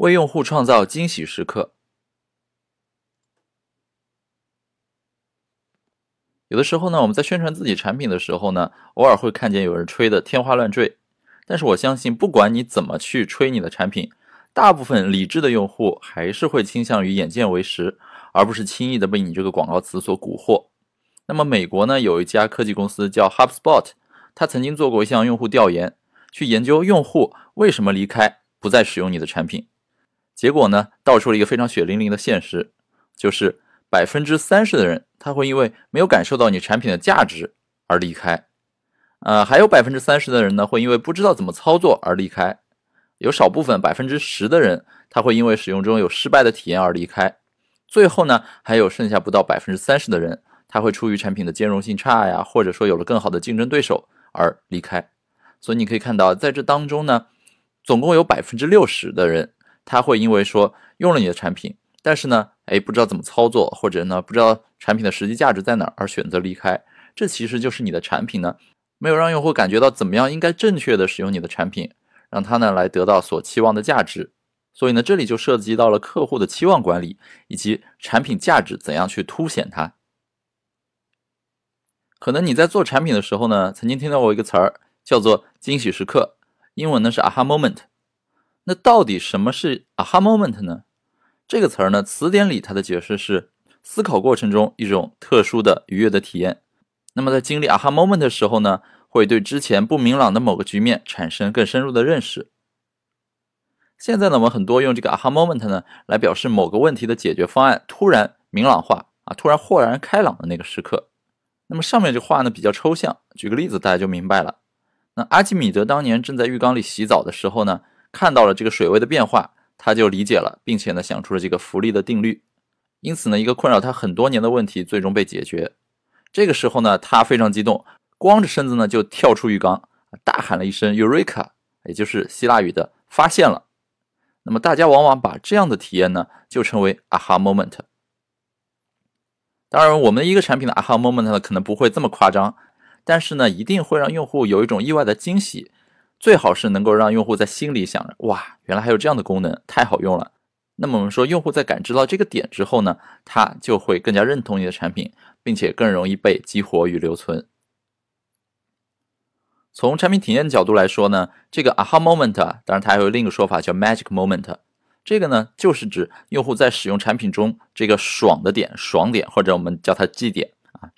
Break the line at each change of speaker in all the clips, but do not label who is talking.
为用户创造惊喜时刻。有的时候呢，我们在宣传自己产品的时候呢，偶尔会看见有人吹的天花乱坠。但是我相信，不管你怎么去吹你的产品，大部分理智的用户还是会倾向于眼见为实，而不是轻易的被你这个广告词所蛊惑。那么，美国呢有一家科技公司叫 HubSpot，他曾经做过一项用户调研，去研究用户为什么离开，不再使用你的产品。结果呢，道出了一个非常血淋淋的现实，就是百分之三十的人他会因为没有感受到你产品的价值而离开。呃，还有百分之三十的人呢，会因为不知道怎么操作而离开；有少部分百分之十的人，他会因为使用中有失败的体验而离开。最后呢，还有剩下不到百分之三十的人，他会出于产品的兼容性差呀，或者说有了更好的竞争对手而离开。所以你可以看到，在这当中呢，总共有百分之六十的人，他会因为说用了你的产品，但是呢，哎，不知道怎么操作，或者呢，不知道产品的实际价值在哪儿而选择离开。这其实就是你的产品呢。没有让用户感觉到怎么样应该正确的使用你的产品，让他呢来得到所期望的价值。所以呢，这里就涉及到了客户的期望管理以及产品价值怎样去凸显它。可能你在做产品的时候呢，曾经听到过一个词儿叫做惊喜时刻，英文呢是 aha moment。那到底什么是 aha moment 呢？这个词儿呢，词典里它的解释是思考过程中一种特殊的愉悦的体验。那么在经历 aha moment 的时候呢，会对之前不明朗的某个局面产生更深入的认识。现在呢，我们很多用这个 aha moment 呢来表示某个问题的解决方案突然明朗化啊，突然豁然开朗的那个时刻。那么上面这话呢比较抽象，举个例子大家就明白了。那阿基米德当年正在浴缸里洗澡的时候呢，看到了这个水位的变化，他就理解了，并且呢想出了这个浮力的定律。因此呢，一个困扰他很多年的问题最终被解决。这个时候呢，他非常激动，光着身子呢就跳出浴缸，大喊了一声 “Eureka”，也就是希腊语的“发现了”。那么大家往往把这样的体验呢，就称为 “aha moment”。当然，我们的一个产品的 “aha moment” 呢，可能不会这么夸张，但是呢，一定会让用户有一种意外的惊喜，最好是能够让用户在心里想着：“哇，原来还有这样的功能，太好用了。”那么我们说，用户在感知到这个点之后呢，他就会更加认同你的产品。并且更容易被激活与留存。从产品体验的角度来说呢，这个 aha moment，当然它还有另一个说法叫 magic moment。这个呢，就是指用户在使用产品中这个爽的点、爽点，或者我们叫它 G 点啊。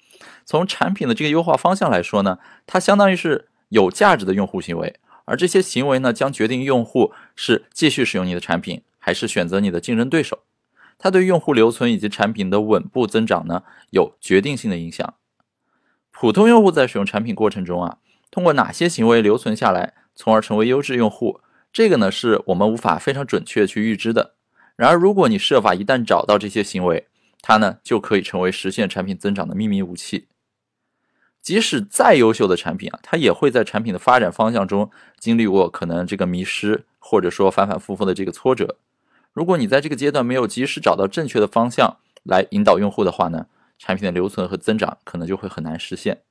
从产品的这个优化方向来说呢，它相当于是有价值的用户行为，而这些行为呢，将决定用户是继续使用你的产品，还是选择你的竞争对手。它对用户留存以及产品的稳步增长呢，有决定性的影响。普通用户在使用产品过程中啊，通过哪些行为留存下来，从而成为优质用户，这个呢是我们无法非常准确去预知的。然而，如果你设法一旦找到这些行为，它呢就可以成为实现产品增长的秘密武器。即使再优秀的产品啊，它也会在产品的发展方向中经历过可能这个迷失，或者说反反复复的这个挫折。如果你在这个阶段没有及时找到正确的方向来引导用户的话呢，产品的留存和增长可能就会很难实现。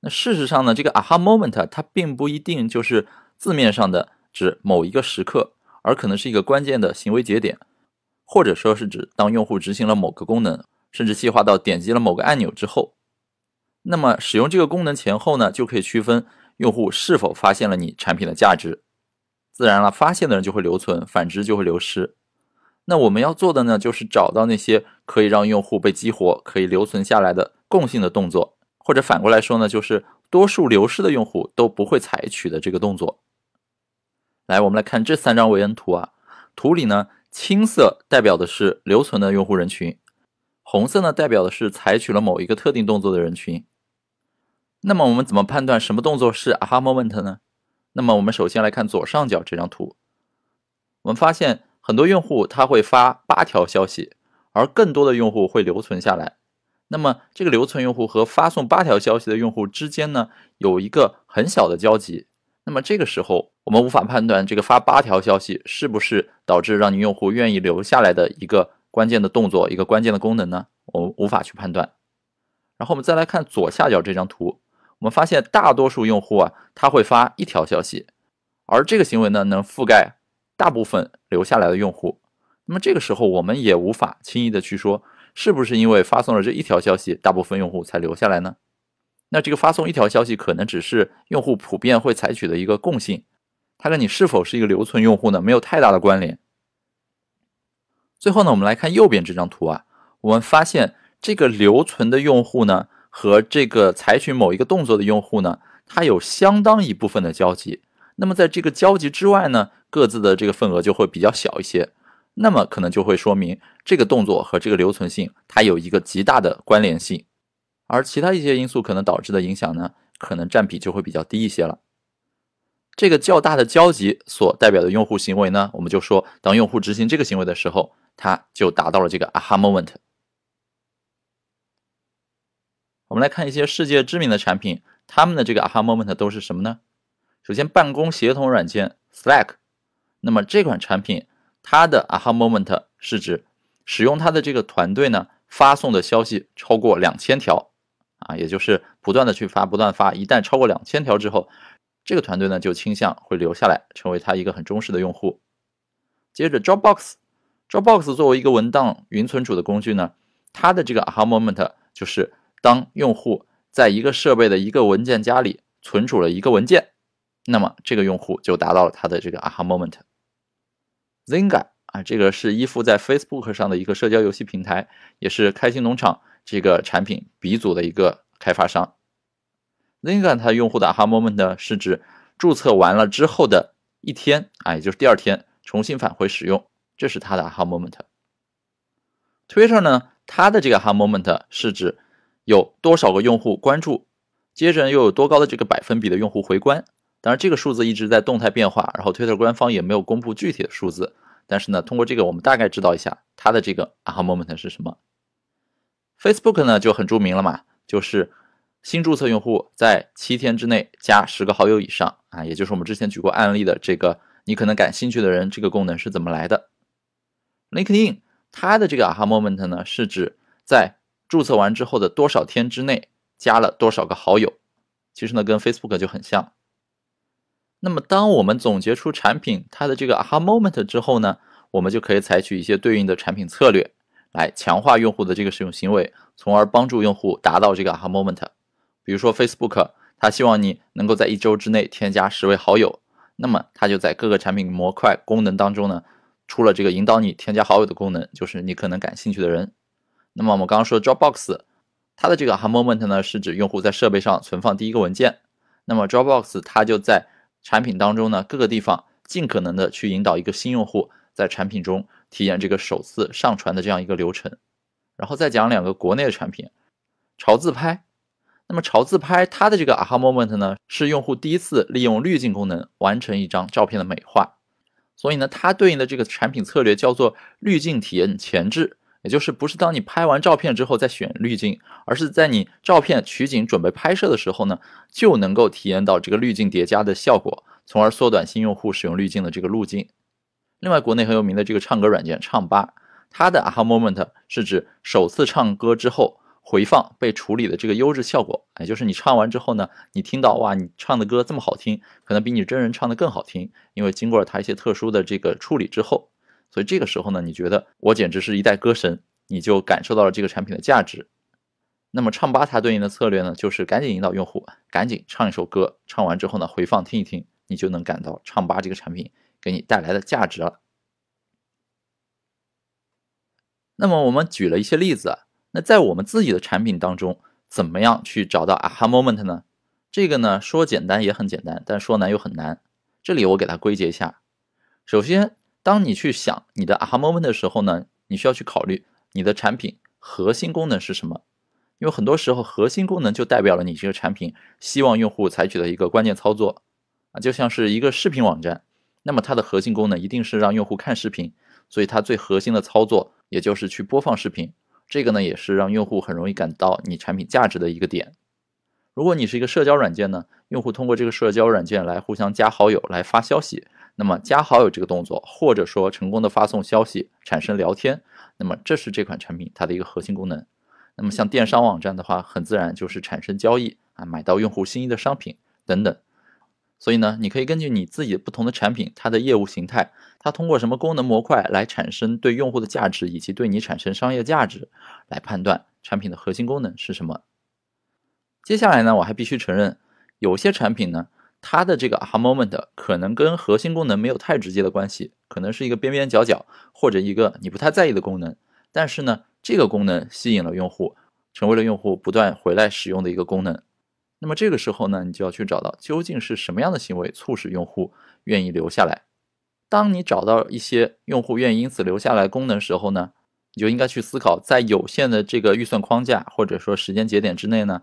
那事实上呢，这个 aha moment 它并不一定就是字面上的指某一个时刻，而可能是一个关键的行为节点，或者说是指当用户执行了某个功能，甚至细化到点击了某个按钮之后，那么使用这个功能前后呢，就可以区分用户是否发现了你产品的价值。自然了，发现的人就会留存，反之就会流失。那我们要做的呢，就是找到那些可以让用户被激活、可以留存下来的共性的动作，或者反过来说呢，就是多数流失的用户都不会采取的这个动作。来，我们来看这三张维恩图啊，图里呢，青色代表的是留存的用户人群，红色呢代表的是采取了某一个特定动作的人群。那么我们怎么判断什么动作是 aha moment 呢？那么我们首先来看左上角这张图，我们发现很多用户他会发八条消息，而更多的用户会留存下来。那么这个留存用户和发送八条消息的用户之间呢，有一个很小的交集。那么这个时候，我们无法判断这个发八条消息是不是导致让你用户愿意留下来的一个关键的动作，一个关键的功能呢？我们无法去判断。然后我们再来看左下角这张图。我们发现大多数用户啊，他会发一条消息，而这个行为呢，能覆盖大部分留下来的用户。那么这个时候，我们也无法轻易的去说，是不是因为发送了这一条消息，大部分用户才留下来呢？那这个发送一条消息，可能只是用户普遍会采取的一个共性，它跟你是否是一个留存用户呢，没有太大的关联。最后呢，我们来看右边这张图啊，我们发现这个留存的用户呢，和这个采取某一个动作的用户呢，它有相当一部分的交集。那么在这个交集之外呢，各自的这个份额就会比较小一些。那么可能就会说明这个动作和这个留存性它有一个极大的关联性，而其他一些因素可能导致的影响呢，可能占比就会比较低一些了。这个较大的交集所代表的用户行为呢，我们就说，当用户执行这个行为的时候，它就达到了这个 aha moment。我们来看一些世界知名的产品，他们的这个 aha moment 都是什么呢？首先，办公协同软件 Slack，那么这款产品它的 aha moment 是指使用它的这个团队呢发送的消息超过两千条啊，也就是不断的去发，不断发，一旦超过两千条之后，这个团队呢就倾向会留下来，成为他一个很忠实的用户。接着，Dropbox Dropbox 作为一个文档云存储的工具呢，它的这个 aha moment 就是当用户在一个设备的一个文件夹里存储了一个文件。那么这个用户就达到了他的这个 aha moment。Zynga 啊，这个是依附在 Facebook 上的一个社交游戏平台，也是开心农场这个产品鼻祖的一个开发商。Zynga 它用户的 aha moment 是指注册完了之后的一天啊，也就是第二天重新返回使用，这是它的 aha moment。Twitter 呢，它的这个 aha moment 是指有多少个用户关注，接着又有多高的这个百分比的用户回关。当然，这个数字一直在动态变化，然后 Twitter 官方也没有公布具体的数字。但是呢，通过这个，我们大概知道一下它的这个 aha moment 是什么。Facebook 呢就很著名了嘛，就是新注册用户在七天之内加十个好友以上啊，也就是我们之前举过案例的这个你可能感兴趣的人这个功能是怎么来的。LinkedIn 它的这个 aha moment 呢是指在注册完之后的多少天之内加了多少个好友，其实呢跟 Facebook 就很像。那么，当我们总结出产品它的这个 aha moment 之后呢，我们就可以采取一些对应的产品策略，来强化用户的这个使用行为，从而帮助用户达到这个 aha moment。比如说 Facebook，它希望你能够在一周之内添加十位好友，那么它就在各个产品模块功能当中呢，出了这个引导你添加好友的功能，就是你可能感兴趣的人。那么我们刚刚说 Dropbox，它的这个 aha moment 呢，是指用户在设备上存放第一个文件，那么 Dropbox 它就在产品当中呢，各个地方尽可能的去引导一个新用户在产品中体验这个首次上传的这样一个流程，然后再讲两个国内的产品，潮自拍。那么潮自拍它的这个 aha moment 呢，是用户第一次利用滤镜功能完成一张照片的美化，所以呢，它对应的这个产品策略叫做滤镜体验前置，也就是不是当你拍完照片之后再选滤镜，而是在你照片取景准备拍摄的时候呢，就能够体验到这个滤镜叠加的效果，从而缩短新用户使用滤镜的这个路径。另外，国内很有名的这个唱歌软件唱吧，它的 aha moment 是指首次唱歌之后回放被处理的这个优质效果，也就是你唱完之后呢，你听到哇，你唱的歌这么好听，可能比你真人唱的更好听，因为经过了它一些特殊的这个处理之后。所以这个时候呢，你觉得我简直是一代歌神，你就感受到了这个产品的价值。那么唱吧它对应的策略呢，就是赶紧引导用户赶紧唱一首歌，唱完之后呢回放听一听，你就能感到唱吧这个产品给你带来的价值了。那么我们举了一些例子，那在我们自己的产品当中，怎么样去找到 aha moment 呢？这个呢说简单也很简单，但说难又很难。这里我给它归结一下，首先。当你去想你的 aha moment 的时候呢，你需要去考虑你的产品核心功能是什么，因为很多时候核心功能就代表了你这个产品希望用户采取的一个关键操作啊，就像是一个视频网站，那么它的核心功能一定是让用户看视频，所以它最核心的操作也就是去播放视频，这个呢也是让用户很容易感到你产品价值的一个点。如果你是一个社交软件呢，用户通过这个社交软件来互相加好友来发消息。那么加好友这个动作，或者说成功的发送消息、产生聊天，那么这是这款产品它的一个核心功能。那么像电商网站的话，很自然就是产生交易啊，买到用户心仪的商品等等。所以呢，你可以根据你自己不同的产品，它的业务形态，它通过什么功能模块来产生对用户的价值，以及对你产生商业价值，来判断产品的核心功能是什么。接下来呢，我还必须承认，有些产品呢，它的这个 aha moment 可能跟核心功能没有太直接的关系，可能是一个边边角角或者一个你不太在意的功能，但是呢，这个功能吸引了用户，成为了用户不断回来使用的一个功能。那么这个时候呢，你就要去找到究竟是什么样的行为促使用户愿意留下来。当你找到一些用户愿意因此留下来功能时候呢，你就应该去思考，在有限的这个预算框架或者说时间节点之内呢，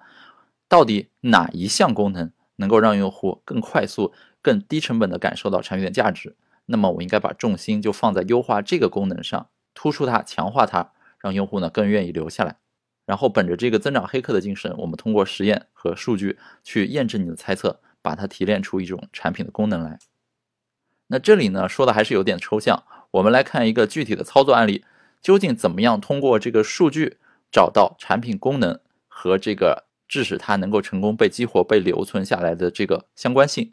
到底哪一项功能能够让用户更快速、更低成本的感受到产品的价值？那么我应该把重心就放在优化这个功能上，突出它、强化它，让用户呢更愿意留下来。然后本着这个增长黑客的精神，我们通过实验和数据去验证你的猜测，把它提炼出一种产品的功能来。那这里呢说的还是有点抽象，我们来看一个具体的操作案例，究竟怎么样通过这个数据找到产品功能和这个致使它能够成功被激活、被留存下来的这个相关性。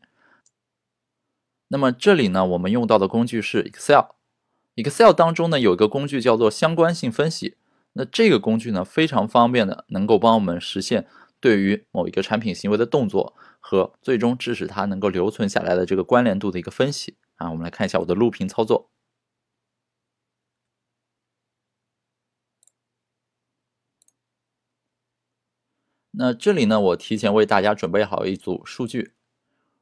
那么这里呢，我们用到的工具是 Excel，Excel 当中呢有一个工具叫做相关性分析。那这个工具呢，非常方便的，能够帮我们实现对于某一个产品行为的动作和最终致使它能够留存下来的这个关联度的一个分析啊。我们来看一下我的录屏操作。那这里呢，我提前为大家准备好一组数据。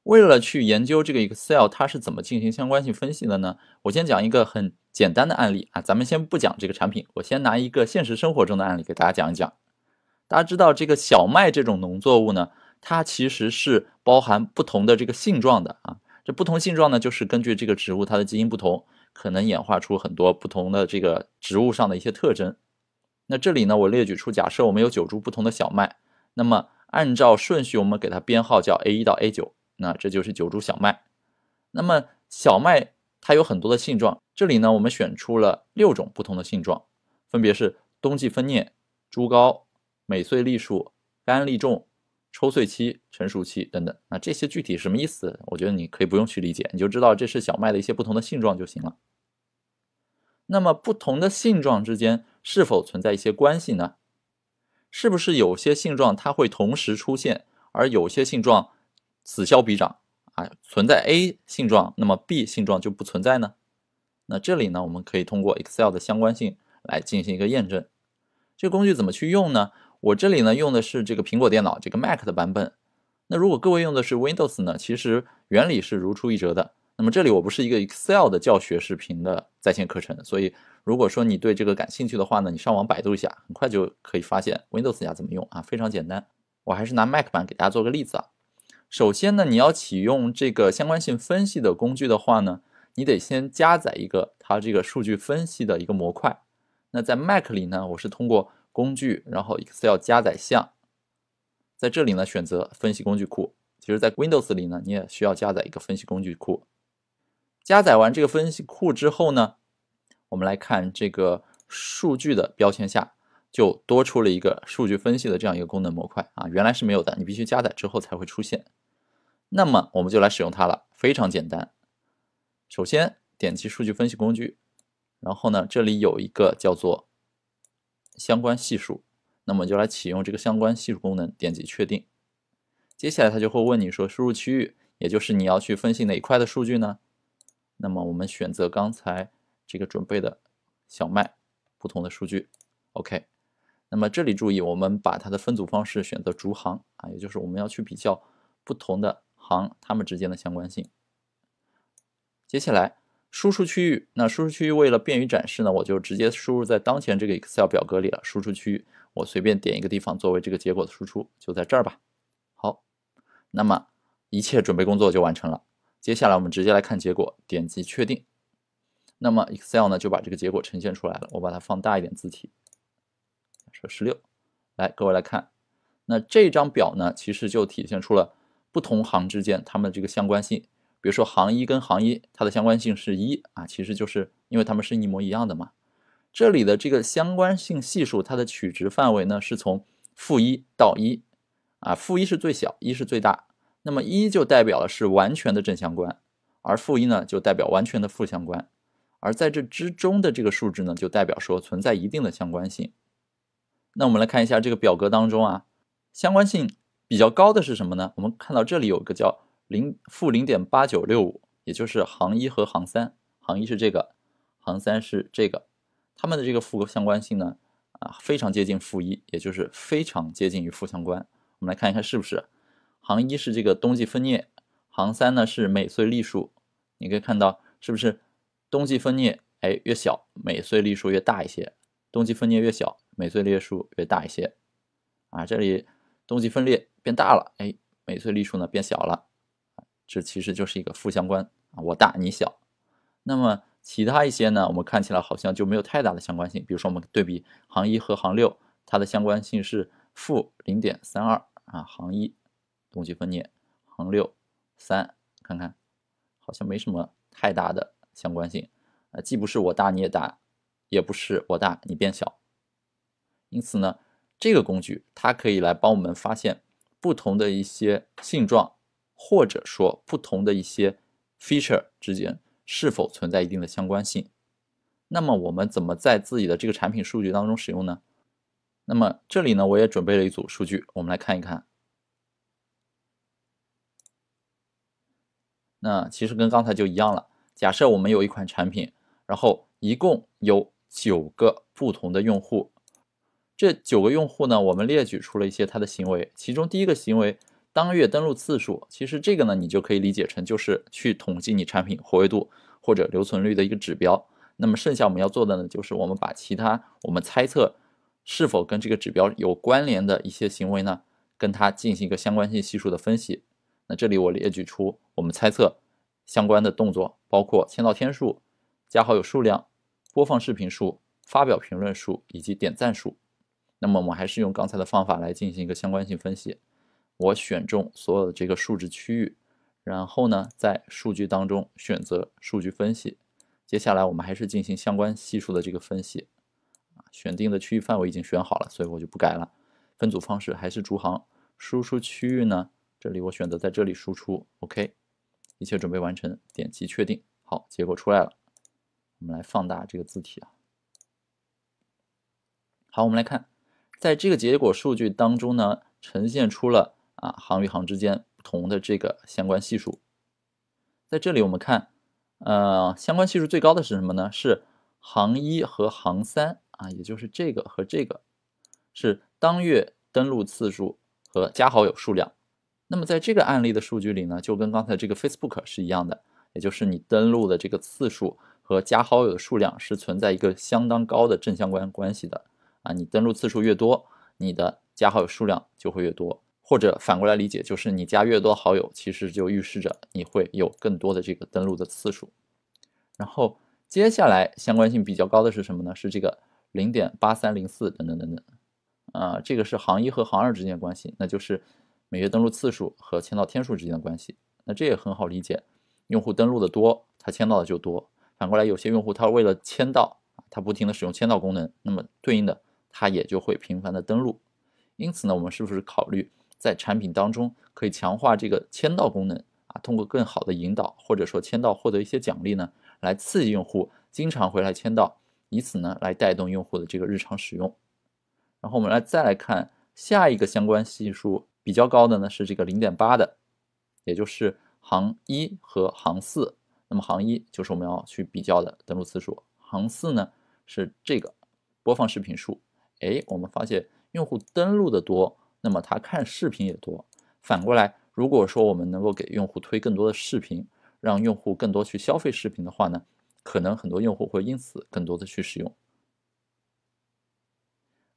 为了去研究这个 Excel 它是怎么进行相关性分析的呢？我先讲一个很简单的案例啊，咱们先不讲这个产品，我先拿一个现实生活中的案例给大家讲一讲。大家知道这个小麦这种农作物呢，它其实是包含不同的这个性状的啊。这不同性状呢，就是根据这个植物它的基因不同，可能演化出很多不同的这个植物上的一些特征。那这里呢，我列举出假设我们有九株不同的小麦，那么按照顺序我们给它编号叫 A 一到 A 九。那这就是九株小麦，那么小麦它有很多的性状，这里呢我们选出了六种不同的性状，分别是冬季分蘖、株高、每穗粒数、干粒重、抽穗期、成熟期等等。那这些具体什么意思？我觉得你可以不用去理解，你就知道这是小麦的一些不同的性状就行了。那么不同的性状之间是否存在一些关系呢？是不是有些性状它会同时出现，而有些性状？此消彼长啊，存在 A 性状，那么 B 性状就不存在呢？那这里呢，我们可以通过 Excel 的相关性来进行一个验证。这个工具怎么去用呢？我这里呢用的是这个苹果电脑这个 Mac 的版本。那如果各位用的是 Windows 呢，其实原理是如出一辙的。那么这里我不是一个 Excel 的教学视频的在线课程，所以如果说你对这个感兴趣的话呢，你上网百度一下，很快就可以发现 Windows 要怎么用啊，非常简单。我还是拿 Mac 版给大家做个例子啊。首先呢，你要启用这个相关性分析的工具的话呢，你得先加载一个它这个数据分析的一个模块。那在 Mac 里呢，我是通过工具，然后 Excel 加载项，在这里呢选择分析工具库。其实，在 Windows 里呢，你也需要加载一个分析工具库。加载完这个分析库之后呢，我们来看这个数据的标签下。就多出了一个数据分析的这样一个功能模块啊，原来是没有的，你必须加载之后才会出现。那么我们就来使用它了，非常简单。首先点击数据分析工具，然后呢，这里有一个叫做相关系数，那么就来启用这个相关系数功能，点击确定。接下来它就会问你说输入区域，也就是你要去分析哪一块的数据呢？那么我们选择刚才这个准备的小麦不同的数据，OK。那么这里注意，我们把它的分组方式选择逐行啊，也就是我们要去比较不同的行它们之间的相关性。接下来输出区域，那输出区域为了便于展示呢，我就直接输入在当前这个 Excel 表格里了。输出区域，我随便点一个地方作为这个结果的输出，就在这儿吧。好，那么一切准备工作就完成了。接下来我们直接来看结果，点击确定。那么 Excel 呢就把这个结果呈现出来了。我把它放大一点字体。说十六，来各位来看，那这张表呢，其实就体现出了不同行之间它们的这个相关性。比如说行一跟行一，它的相关性是一啊，其实就是因为它们是一模一样的嘛。这里的这个相关性系数，它的取值范围呢是从负一到一啊，负一是最小，一是最大。那么一就代表的是完全的正相关，而负一呢就代表完全的负相关，而在这之中的这个数值呢，就代表说存在一定的相关性。那我们来看一下这个表格当中啊，相关性比较高的是什么呢？我们看到这里有个叫零负零点八九六五，也就是行一和行三，行一是这个，行三是这个，它们的这个负相关性呢，啊非常接近负一，也就是非常接近于负相关。我们来看一看是不是？行一是这个冬季分裂，行三呢是每岁粒数。你可以看到是不是冬季分裂哎越小，每岁粒数越大一些；冬季分裂越小，每岁粒数越大一些。啊，这里冬季分裂变大了，哎，每岁例数呢变小了。这其实就是一个负相关啊，我大你小。那么其他一些呢，我们看起来好像就没有太大的相关性。比如说我们对比行一和行六，它的相关性是负零点三二啊，行一。冬季分裂，行六三，看看好像没什么太大的相关性啊，既不是我大你也大，也不是我大你变小。因此呢，这个工具它可以来帮我们发现不同的一些性状，或者说不同的一些 feature 之间是否存在一定的相关性。那么我们怎么在自己的这个产品数据当中使用呢？那么这里呢，我也准备了一组数据，我们来看一看。那其实跟刚才就一样了。假设我们有一款产品，然后一共有九个不同的用户，这九个用户呢，我们列举出了一些他的行为。其中第一个行为，当月登录次数，其实这个呢，你就可以理解成就是去统计你产品活跃度或者留存率的一个指标。那么剩下我们要做的呢，就是我们把其他我们猜测是否跟这个指标有关联的一些行为呢，跟它进行一个相关性系数的分析。那这里我列举出我们猜测相关的动作，包括签到天数、加好友数量、播放视频数、发表评论数以及点赞数。那么我们还是用刚才的方法来进行一个相关性分析。我选中所有的这个数值区域，然后呢，在数据当中选择数据分析。接下来我们还是进行相关系数的这个分析。选定的区域范围已经选好了，所以我就不改了。分组方式还是逐行，输出区域呢？这里我选择在这里输出，OK，一切准备完成，点击确定。好，结果出来了。我们来放大这个字体啊。好，我们来看，在这个结果数据当中呢，呈现出了啊行与行之间不同的这个相关系数。在这里我们看，呃，相关系数最高的是什么呢？是行一和行三啊，也就是这个和这个，是当月登录次数和加好友数量。那么在这个案例的数据里呢，就跟刚才这个 Facebook 是一样的，也就是你登录的这个次数和加好友的数量是存在一个相当高的正相关关系的啊。你登录次数越多，你的加好友数量就会越多，或者反过来理解，就是你加越多好友，其实就预示着你会有更多的这个登录的次数。然后接下来相关性比较高的是什么呢？是这个零点八三零四等等等等，啊，这个是行一和行二之间的关系，那就是。每月登录次数和签到天数之间的关系，那这也很好理解。用户登录的多，他签到的就多。反过来，有些用户他为了签到，他不停的使用签到功能，那么对应的它也就会频繁的登录。因此呢，我们是不是考虑在产品当中可以强化这个签到功能啊？通过更好的引导，或者说签到获得一些奖励呢，来刺激用户经常回来签到，以此呢来带动用户的这个日常使用。然后我们来再来看下一个相关系数。比较高的呢是这个零点八的，也就是行一和行四。那么行一就是我们要去比较的登录次数，行四呢是这个播放视频数。哎，我们发现用户登录的多，那么他看视频也多。反过来，如果说我们能够给用户推更多的视频，让用户更多去消费视频的话呢，可能很多用户会因此更多的去使用。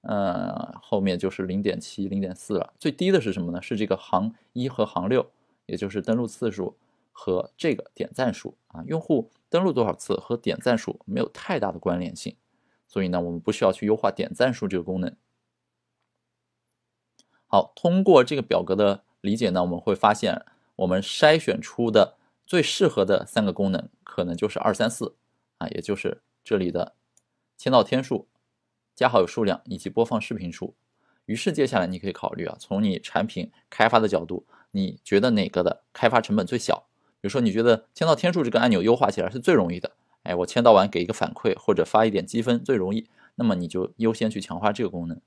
呃，后面就是零点七、零点四了。最低的是什么呢？是这个行一和行六，也就是登录次数和这个点赞数啊。用户登录多少次和点赞数没有太大的关联性，所以呢，我们不需要去优化点赞数这个功能。好，通过这个表格的理解呢，我们会发现我们筛选出的最适合的三个功能，可能就是二三四啊，也就是这里的签到天数。加好友数量以及播放视频数，于是接下来你可以考虑啊，从你产品开发的角度，你觉得哪个的开发成本最小？比如说，你觉得签到天数这个按钮优化起来是最容易的，哎，我签到完给一个反馈或者发一点积分最容易，那么你就优先去强化这个功能。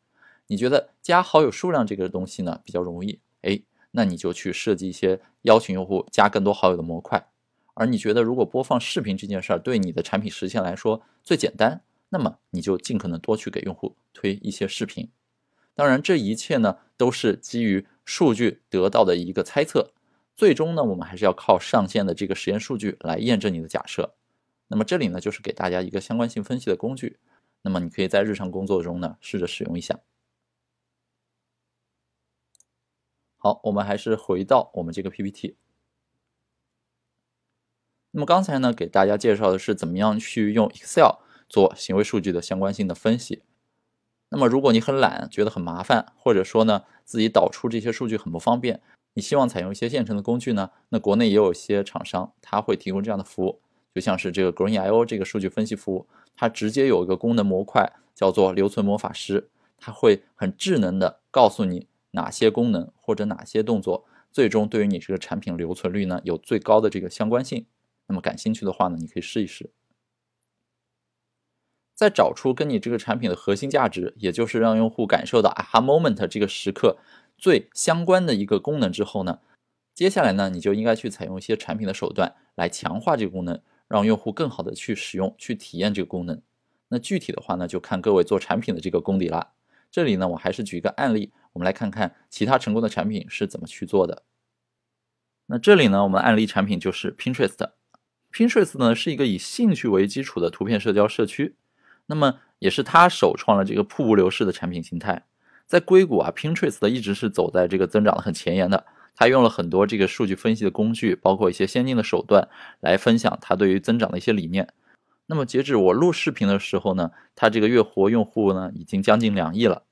你觉得加好友数量这个东西呢比较容易，哎，那你就去设计一些邀请用户加更多好友的模块。而你觉得如果播放视频这件事儿对你的产品实现来说最简单，那么你就尽可能多去给用户推一些视频。当然，这一切呢都是基于数据得到的一个猜测，最终呢我们还是要靠上线的这个实验数据来验证你的假设。那么这里呢就是给大家一个相关性分析的工具，那么你可以在日常工作中呢试着使用一下。好，我们还是回到我们这个 PPT。那么刚才呢，给大家介绍的是怎么样去用 Excel 做行为数据的相关性的分析。那么如果你很懒，觉得很麻烦，或者说呢自己导出这些数据很不方便，你希望采用一些现成的工具呢？那国内也有一些厂商，他会提供这样的服务，就像是这个 Green.io 这个数据分析服务，它直接有一个功能模块叫做留存魔法师，它会很智能的告诉你哪些功能或者哪些动作，最终对于你这个产品留存率呢有最高的这个相关性。那么感兴趣的话呢，你可以试一试。在找出跟你这个产品的核心价值，也就是让用户感受到 aha moment 这个时刻最相关的一个功能之后呢，接下来呢，你就应该去采用一些产品的手段来强化这个功能，让用户更好的去使用、去体验这个功能。那具体的话呢，就看各位做产品的这个功底了。这里呢，我还是举一个案例，我们来看看其他成功的产品是怎么去做的。那这里呢，我们案例产品就是 Pinterest。Pinterest 呢是一个以兴趣为基础的图片社交社区，那么也是他首创了这个瀑布流式的产品形态。在硅谷啊，Pinterest 一直是走在这个增长的很前沿的。他用了很多这个数据分析的工具，包括一些先进的手段来分享他对于增长的一些理念。那么截止我录视频的时候呢，他这个月活用户呢已经将近两亿了。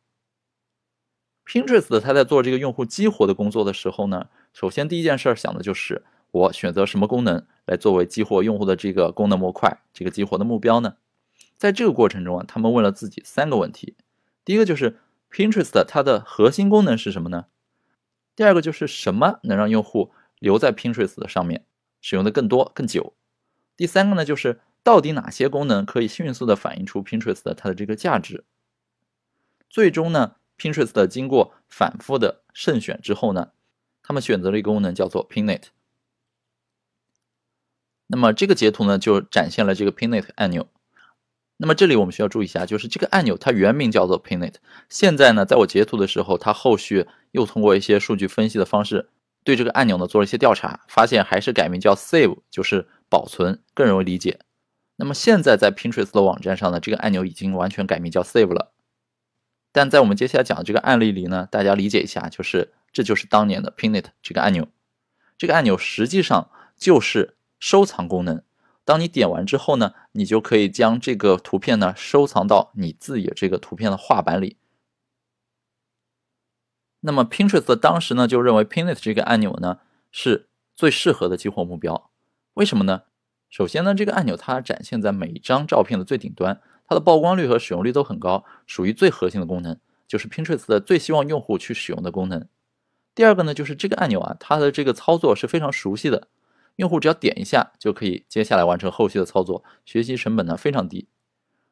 Pinterest 他在做这个用户激活的工作的时候呢，首先第一件事想的就是。我选择什么功能来作为激活用户的这个功能模块，这个激活的目标呢？在这个过程中啊，他们问了自己三个问题：第一个就是 Pinterest 它的核心功能是什么呢？第二个就是什么能让用户留在 Pinterest 上面使用的更多更久？第三个呢，就是到底哪些功能可以迅速的反映出 Pinterest 它的这个价值？最终呢，Pinterest 经过反复的慎选之后呢，他们选择了一个功能叫做 Pinnate。那么这个截图呢，就展现了这个 Pinnate 按钮。那么这里我们需要注意一下，就是这个按钮它原名叫做 Pin It，现在呢，在我截图的时候，它后续又通过一些数据分析的方式，对这个按钮呢做了一些调查，发现还是改名叫 Save，就是保存更容易理解。那么现在在 Pinterest 的网站上呢，这个按钮已经完全改名叫 Save 了。但在我们接下来讲的这个案例里呢，大家理解一下，就是这就是当年的 Pin It 这个按钮，这个按钮实际上就是。收藏功能，当你点完之后呢，你就可以将这个图片呢收藏到你自己这个图片的画板里。那么 Pinterest 当时呢就认为 Pinnate 这个按钮呢是最适合的激活目标。为什么呢？首先呢，这个按钮它展现在每一张照片的最顶端，它的曝光率和使用率都很高，属于最核心的功能，就是 Pinterest 的最希望用户去使用的功能。第二个呢，就是这个按钮啊，它的这个操作是非常熟悉的。用户只要点一下就可以接下来完成后续的操作，学习成本呢非常低。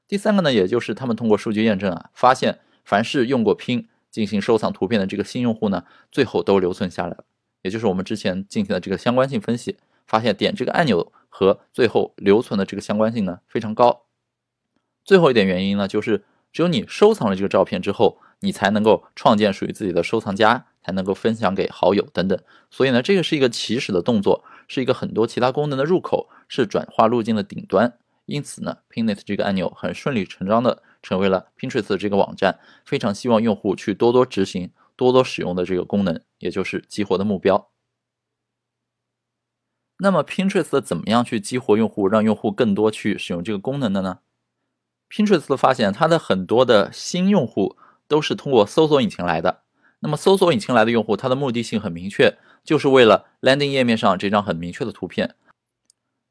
第三个呢，也就是他们通过数据验证啊，发现凡是用过拼进行收藏图片的这个新用户呢，最后都留存下来了。也就是我们之前进行的这个相关性分析，发现点这个按钮和最后留存的这个相关性呢非常高。最后一点原因呢，就是只有你收藏了这个照片之后，你才能够创建属于自己的收藏夹。才能够分享给好友等等，所以呢，这个是一个起始的动作，是一个很多其他功能的入口，是转化路径的顶端。因此呢，Pinnate 这个按钮很顺理成章的成为了 Pinterest 这个网站非常希望用户去多多执行、多多使用的这个功能，也就是激活的目标。那么 Pinterest 怎么样去激活用户，让用户更多去使用这个功能的呢？Pinterest 发现它的很多的新用户都是通过搜索引擎来的。那么搜索引擎来的用户，他的目的性很明确，就是为了 landing 页面上这张很明确的图片。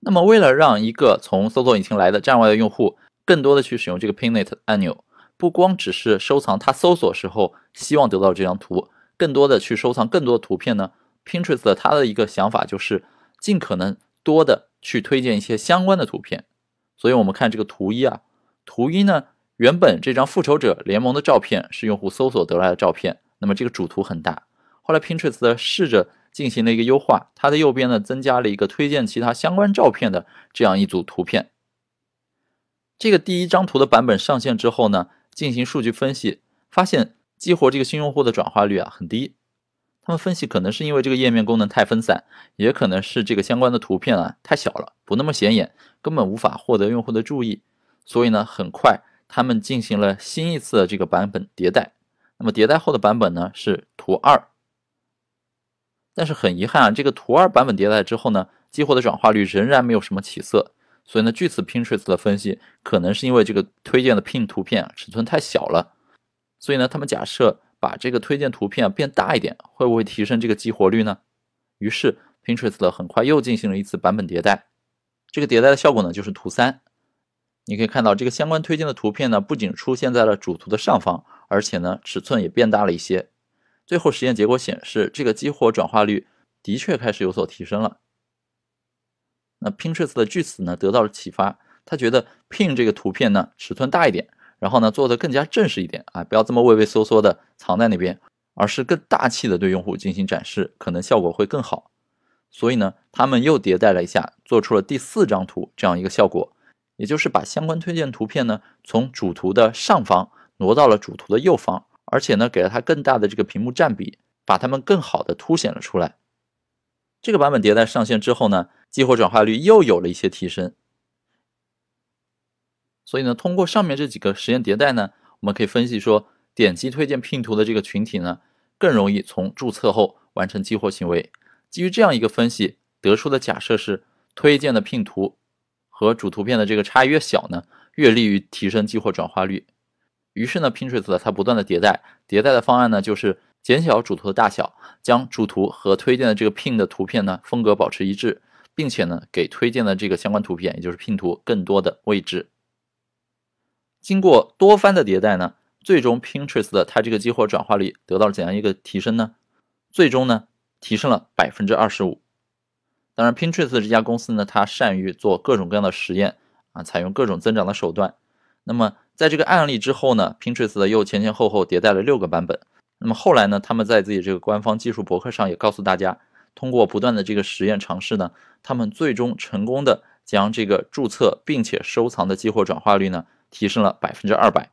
那么为了让一个从搜索引擎来的站外的用户更多的去使用这个 Pinnate 按钮，不光只是收藏他搜索时候希望得到这张图，更多的去收藏更多的图片呢 Pinterest 它的一个想法就是尽可能多的去推荐一些相关的图片。所以我们看这个图一啊，图一呢，原本这张复仇者联盟的照片是用户搜索得来的照片，那么这个主图很大。后来 Pinterest 试着进行了一个优化，它的右边呢增加了一个推荐其他相关照片的这样一组图片。这个第一张图的版本上线之后呢，进行数据分析，发现激活这个新用户的转化率啊很低。他们分析可能是因为这个页面功能太分散，也可能是这个相关的图片啊太小了，不那么显眼，根本无法获得用户的注意。所以呢，很快他们进行了新一次的这个版本迭代。那么迭代后的版本呢是图二。但是很遗憾啊，这个图二版本迭代之后呢，激活的转化率仍然没有什么起色。所以呢，据此 Pinterest 的分析，可能是因为这个推荐的 Pin 图片尺寸太小了。所以呢，他们假设把这个推荐图片变大一点，会不会提升这个激活率呢？于是 Pinterest 很快又进行了一次版本迭代。这个迭代的效果呢，就是图三。你可以看到，这个相关推荐的图片呢，不仅出现在了主图的上方，而且呢，尺寸也变大了一些。最后实验结果显示，这个激活转化率的确开始有所提升了。那 Pinterest 的据此呢得到了启发，他觉得 Pin 这个图片呢尺寸大一点，然后呢做的更加正式一点啊，不要这么畏畏缩缩的藏在那边，而是更大气的对用户进行展示，可能效果会更好。所以呢，他们又迭代了一下，做出了第四张图这样一个效果，也就是把相关推荐图片呢从主图的上方挪到了主图的右方。而且呢，给了它更大的这个屏幕占比，把它们更好的凸显了出来。这个版本迭代上线之后呢，激活转化率又有了一些提升。所以呢，通过上面这几个实验迭代呢，我们可以分析说，点击推荐拼图的这个群体呢，更容易从注册后完成激活行为。基于这样一个分析得出的假设是，推荐的拼图和主图片的这个差异越小呢，越利于提升激活转化率。于是呢，Pinterest 它不断的迭代，迭代的方案呢就是减小主图的大小，将主图和推荐的这个 Pin 的图片呢风格保持一致，并且呢给推荐的这个相关图片，也就是 Pin 图更多的位置。经过多番的迭代呢，最终 Pinterest 的它这个激活转化率得到了怎样一个提升呢？最终呢提升了百分之二十五。当然，Pinterest 这家公司呢，它善于做各种各样的实验啊，采用各种增长的手段。那么在这个案例之后呢，Pinterest 又前前后后迭代了六个版本。那么后来呢，他们在自己这个官方技术博客上也告诉大家，通过不断的这个实验尝试呢，他们最终成功的将这个注册并且收藏的激活转化率呢提升了百分之二百。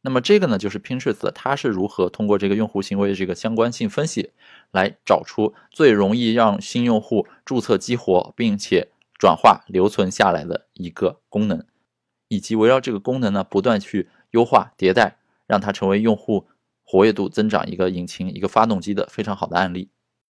那么这个呢，就是 Pinterest 它是如何通过这个用户行为的这个相关性分析，来找出最容易让新用户注册激活并且转化留存下来的一个功能。以及围绕这个功能呢，不断去优化迭代，让它成为用户活跃度增长一个引擎、一个发动机的非常好的案例。